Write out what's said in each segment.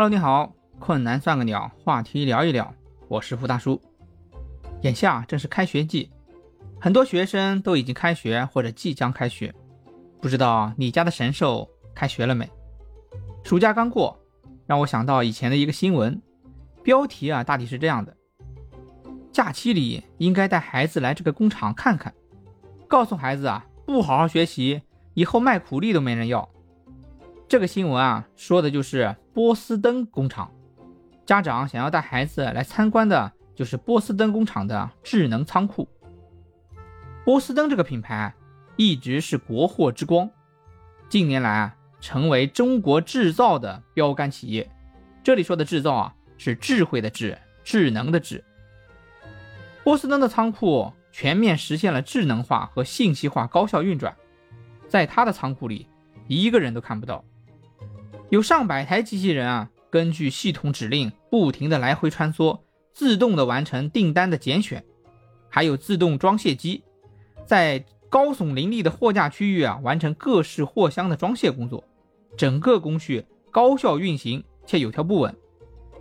Hello，你好，困难算个鸟，话题聊一聊，我是付大叔。眼下正是开学季，很多学生都已经开学或者即将开学，不知道你家的神兽开学了没？暑假刚过，让我想到以前的一个新闻，标题啊大体是这样的：假期里应该带孩子来这个工厂看看，告诉孩子啊，不好好学习，以后卖苦力都没人要。这个新闻啊，说的就是波司登工厂。家长想要带孩子来参观的，就是波司登工厂的智能仓库。波司登这个品牌一直是国货之光，近年来啊，成为中国制造的标杆企业。这里说的制造啊，是智慧的智，智能的智。波司登的仓库全面实现了智能化和信息化高效运转，在他的仓库里，一个人都看不到。有上百台机器人啊，根据系统指令不停的来回穿梭，自动的完成订单的拣选，还有自动装卸机，在高耸林立的货架区域啊，完成各式货箱的装卸工作，整个工序高效运行且有条不紊，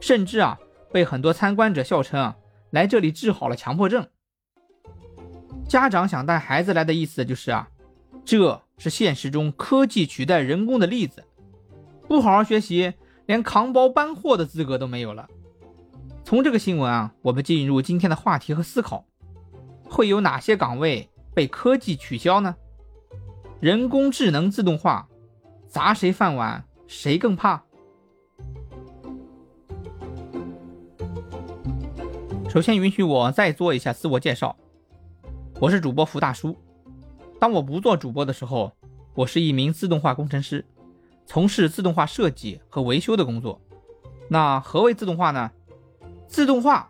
甚至啊，被很多参观者笑称啊，来这里治好了强迫症。家长想带孩子来的意思就是啊，这是现实中科技取代人工的例子。不好好学习，连扛包搬货的资格都没有了。从这个新闻啊，我们进入今天的话题和思考：会有哪些岗位被科技取消呢？人工智能自动化砸谁饭碗，谁更怕？首先，允许我再做一下自我介绍。我是主播福大叔。当我不做主播的时候，我是一名自动化工程师。从事自动化设计和维修的工作。那何为自动化呢？自动化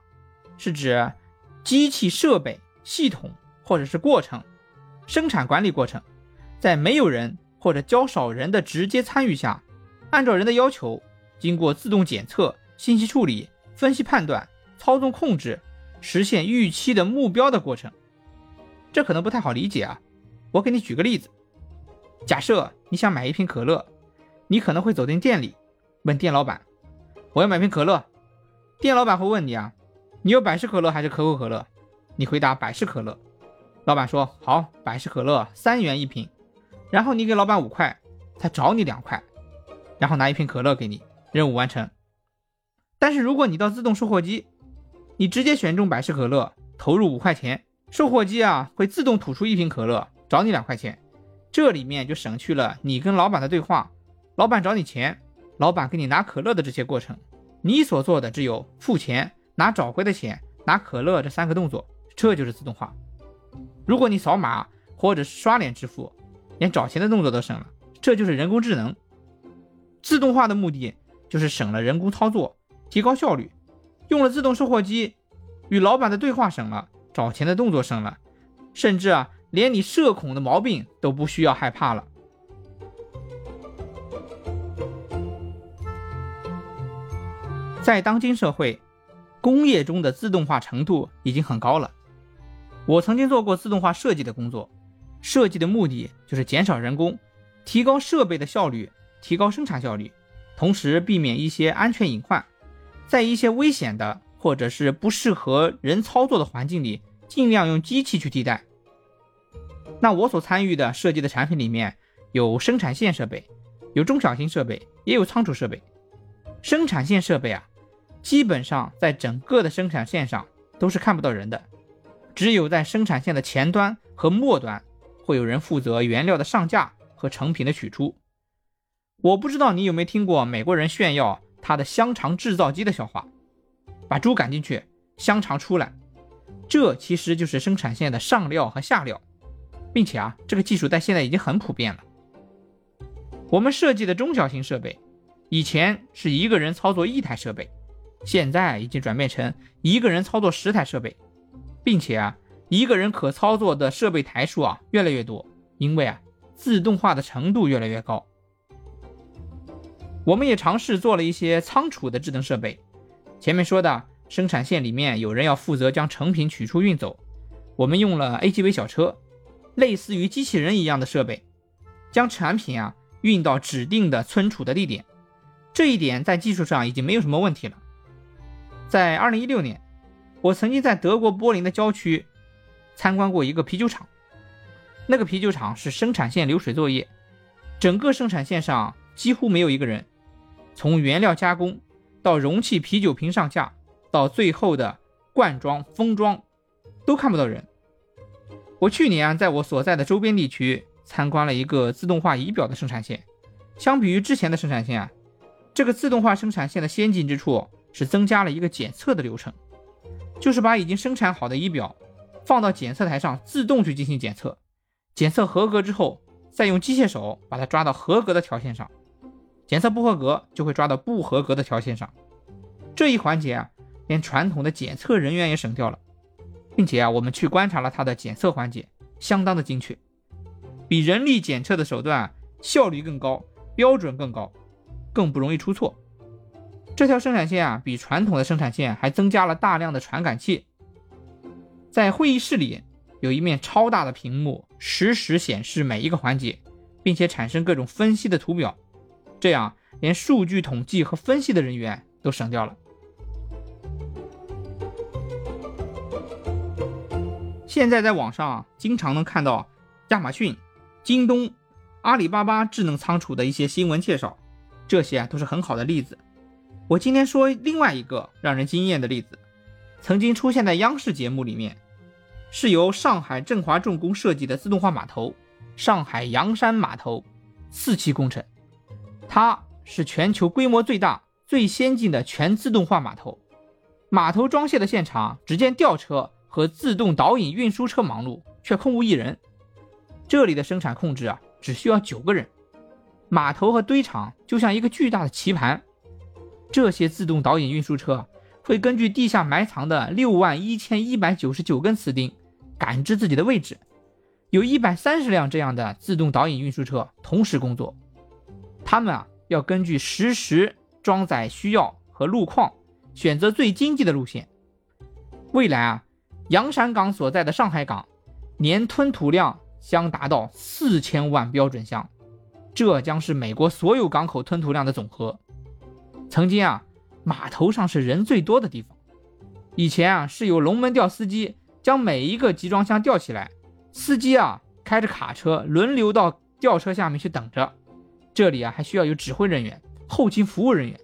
是指机器设备、系统或者是过程、生产管理过程，在没有人或者较少人的直接参与下，按照人的要求，经过自动检测、信息处理、分析判断、操纵控制，实现预期的目标的过程。这可能不太好理解啊，我给你举个例子。假设你想买一瓶可乐。你可能会走进店里，问店老板：“我要买瓶可乐。”店老板会问你啊：“你有百事可乐还是可口可乐？”你回答：“百事可乐。”老板说：“好，百事可乐三元一瓶。”然后你给老板五块，他找你两块，然后拿一瓶可乐给你，任务完成。但是如果你到自动售货机，你直接选中百事可乐，投入五块钱，售货机啊会自动吐出一瓶可乐，找你两块钱，这里面就省去了你跟老板的对话。老板找你钱，老板给你拿可乐的这些过程，你所做的只有付钱、拿找回的钱、拿可乐这三个动作，这就是自动化。如果你扫码或者是刷脸支付，连找钱的动作都省了，这就是人工智能。自动化的目的就是省了人工操作，提高效率。用了自动售货机，与老板的对话省了，找钱的动作省了，甚至啊，连你社恐的毛病都不需要害怕了。在当今社会，工业中的自动化程度已经很高了。我曾经做过自动化设计的工作，设计的目的就是减少人工，提高设备的效率，提高生产效率，同时避免一些安全隐患，在一些危险的或者是不适合人操作的环境里，尽量用机器去替代。那我所参与的设计的产品里面有生产线设备，有中小型设备，也有仓储设备。生产线设备啊。基本上在整个的生产线上都是看不到人的，只有在生产线的前端和末端会有人负责原料的上架和成品的取出。我不知道你有没有听过美国人炫耀他的香肠制造机的笑话，把猪赶进去，香肠出来，这其实就是生产线的上料和下料，并且啊，这个技术在现在已经很普遍了。我们设计的中小型设备，以前是一个人操作一台设备。现在已经转变成一个人操作十台设备，并且啊，一个人可操作的设备台数啊越来越多，因为啊，自动化的程度越来越高。我们也尝试做了一些仓储的智能设备。前面说的生产线里面有人要负责将成品取出运走，我们用了 AGV 小车，类似于机器人一样的设备，将产品啊运到指定的存储的地点。这一点在技术上已经没有什么问题了。在2016年，我曾经在德国柏林的郊区参观过一个啤酒厂，那个啤酒厂是生产线流水作业，整个生产线上几乎没有一个人，从原料加工到容器啤酒瓶上架，到最后的灌装封装，都看不到人。我去年，在我所在的周边地区参观了一个自动化仪表的生产线。相比于之前的生产线啊，这个自动化生产线的先进之处是增加了一个检测的流程，就是把已经生产好的仪表放到检测台上自动去进行检测，检测合格之后，再用机械手把它抓到合格的条线上，检测不合格就会抓到不合格的条线上。这一环节啊，连传统的检测人员也省掉了。并且啊，我们去观察了它的检测环节，相当的精确，比人力检测的手段效率更高，标准更高，更不容易出错。这条生产线啊，比传统的生产线还增加了大量的传感器。在会议室里有一面超大的屏幕，实时显示每一个环节，并且产生各种分析的图表，这样连数据统计和分析的人员都省掉了。现在在网上经常能看到亚马逊、京东、阿里巴巴智能仓储的一些新闻介绍，这些都是很好的例子。我今天说另外一个让人惊艳的例子，曾经出现在央视节目里面，是由上海振华重工设计的自动化码头——上海洋山码头四期工程。它是全球规模最大、最先进的全自动化码头。码头装卸的现场，只见吊车。和自动导引运输车忙碌，却空无一人。这里的生产控制啊，只需要九个人。码头和堆场就像一个巨大的棋盘。这些自动导引运输车会根据地下埋藏的六万一千一百九十九根磁钉感知自己的位置。有一百三十辆这样的自动导引运输车同时工作。他们啊，要根据实时装载需要和路况，选择最经济的路线。未来啊。洋山港所在的上海港，年吞吐量将达到四千万标准箱，这将是美国所有港口吞吐量的总和。曾经啊，码头上是人最多的地方。以前啊，是有龙门吊司机将每一个集装箱吊起来，司机啊开着卡车轮流到吊车下面去等着。这里啊还需要有指挥人员、后勤服务人员。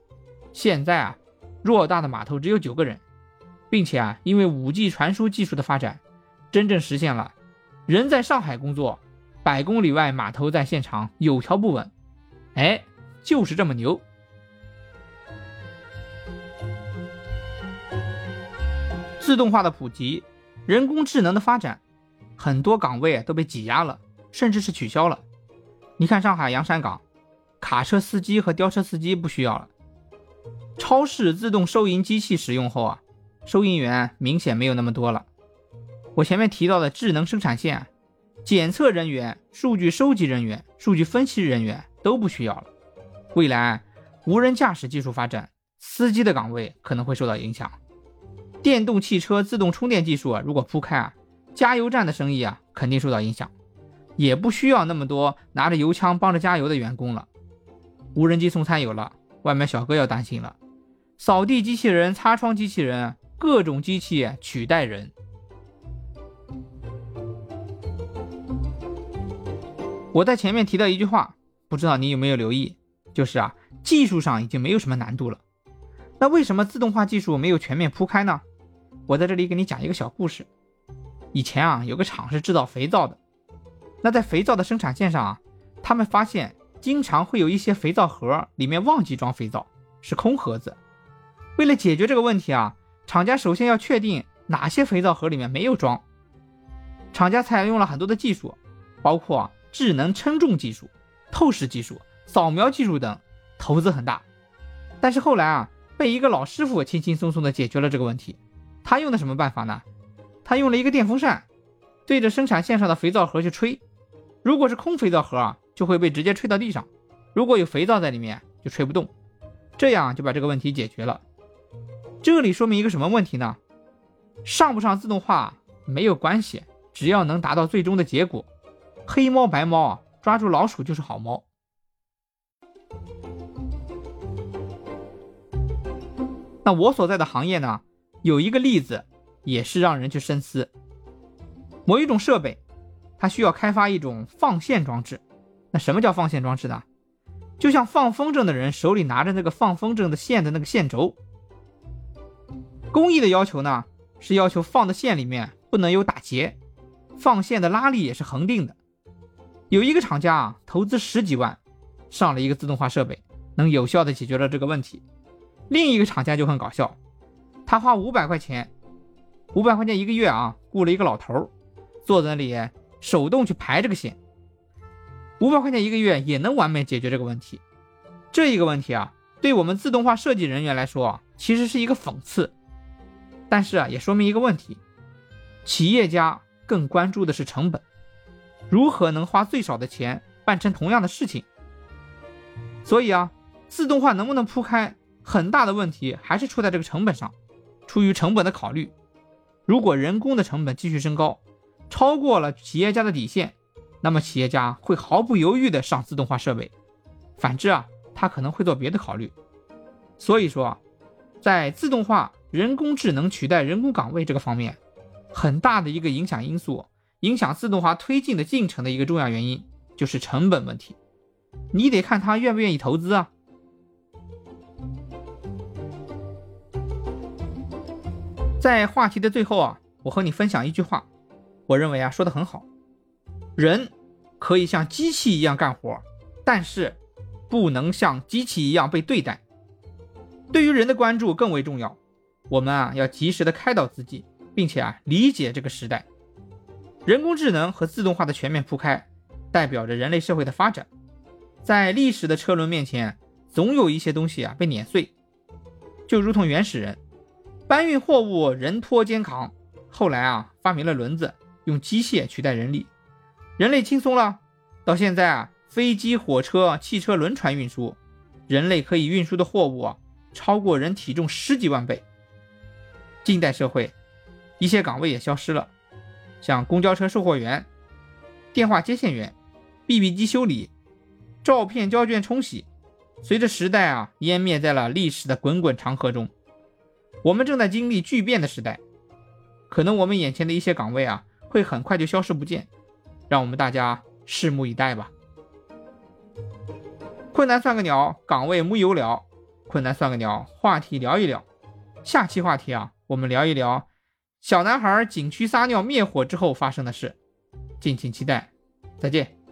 现在啊，偌大的码头只有九个人。并且啊，因为五 G 传输技术的发展，真正实现了人在上海工作，百公里外码头在现场有条不紊。哎，就是这么牛！自动化的普及，人工智能的发展，很多岗位都被挤压了，甚至是取消了。你看上海洋山港，卡车司机和吊车司机不需要了，超市自动收银机器使用后啊。收银员明显没有那么多了。我前面提到的智能生产线，检测人员、数据收集人员、数据分析人员都不需要了。未来无人驾驶技术发展，司机的岗位可能会受到影响。电动汽车自动充电技术啊，如果铺开啊，加油站的生意啊肯定受到影响，也不需要那么多拿着油枪帮着加油的员工了。无人机送餐有了，外卖小哥要担心了。扫地机器人、擦窗机器人。各种机器取代人。我在前面提到一句话，不知道你有没有留意，就是啊，技术上已经没有什么难度了。那为什么自动化技术没有全面铺开呢？我在这里给你讲一个小故事。以前啊，有个厂是制造肥皂的，那在肥皂的生产线上啊，他们发现经常会有一些肥皂盒里面忘记装肥皂，是空盒子。为了解决这个问题啊。厂家首先要确定哪些肥皂盒里面没有装。厂家采用了很多的技术，包括智能称重技术、透视技术、扫描技术等，投资很大。但是后来啊，被一个老师傅轻轻松松的解决了这个问题。他用的什么办法呢？他用了一个电风扇，对着生产线上的肥皂盒去吹。如果是空肥皂盒啊，就会被直接吹到地上；如果有肥皂在里面，就吹不动。这样就把这个问题解决了。这里说明一个什么问题呢？上不上自动化没有关系，只要能达到最终的结果。黑猫白猫啊，抓住老鼠就是好猫。那我所在的行业呢，有一个例子也是让人去深思。某一种设备，它需要开发一种放线装置。那什么叫放线装置呢？就像放风筝的人手里拿着那个放风筝的线的那个线轴。工艺的要求呢，是要求放的线里面不能有打结，放线的拉力也是恒定的。有一个厂家啊，投资十几万，上了一个自动化设备，能有效的解决了这个问题。另一个厂家就很搞笑，他花五百块钱，五百块钱一个月啊，雇了一个老头，坐在那里手动去排这个线。五百块钱一个月也能完美解决这个问题。这一个问题啊，对我们自动化设计人员来说啊，其实是一个讽刺。但是啊，也说明一个问题：企业家更关注的是成本，如何能花最少的钱办成同样的事情。所以啊，自动化能不能铺开，很大的问题还是出在这个成本上。出于成本的考虑，如果人工的成本继续升高，超过了企业家的底线，那么企业家会毫不犹豫地上自动化设备；反之啊，他可能会做别的考虑。所以说啊，在自动化。人工智能取代人工岗位这个方面，很大的一个影响因素，影响自动化推进的进程的一个重要原因，就是成本问题。你得看他愿不愿意投资啊。在话题的最后啊，我和你分享一句话，我认为啊说的很好，人可以像机器一样干活，但是不能像机器一样被对待。对于人的关注更为重要。我们啊要及时的开导自己，并且啊理解这个时代，人工智能和自动化的全面铺开，代表着人类社会的发展。在历史的车轮面前，总有一些东西啊被碾碎，就如同原始人搬运货物人拖肩扛，后来啊发明了轮子，用机械取代人力，人类轻松了。到现在啊，飞机、火车、汽车、轮船运输，人类可以运输的货物啊超过人体重十几万倍。近代社会，一些岗位也消失了，像公交车售货员、电话接线员、BB 机修理、照片胶卷冲洗，随着时代啊湮灭在了历史的滚滚长河中。我们正在经历巨变的时代，可能我们眼前的一些岗位啊会很快就消失不见，让我们大家拭目以待吧。困难算个鸟，岗位木有了；困难算个鸟，话题聊一聊。下期话题啊。我们聊一聊小男孩景区撒尿灭火之后发生的事，敬请期待，再见。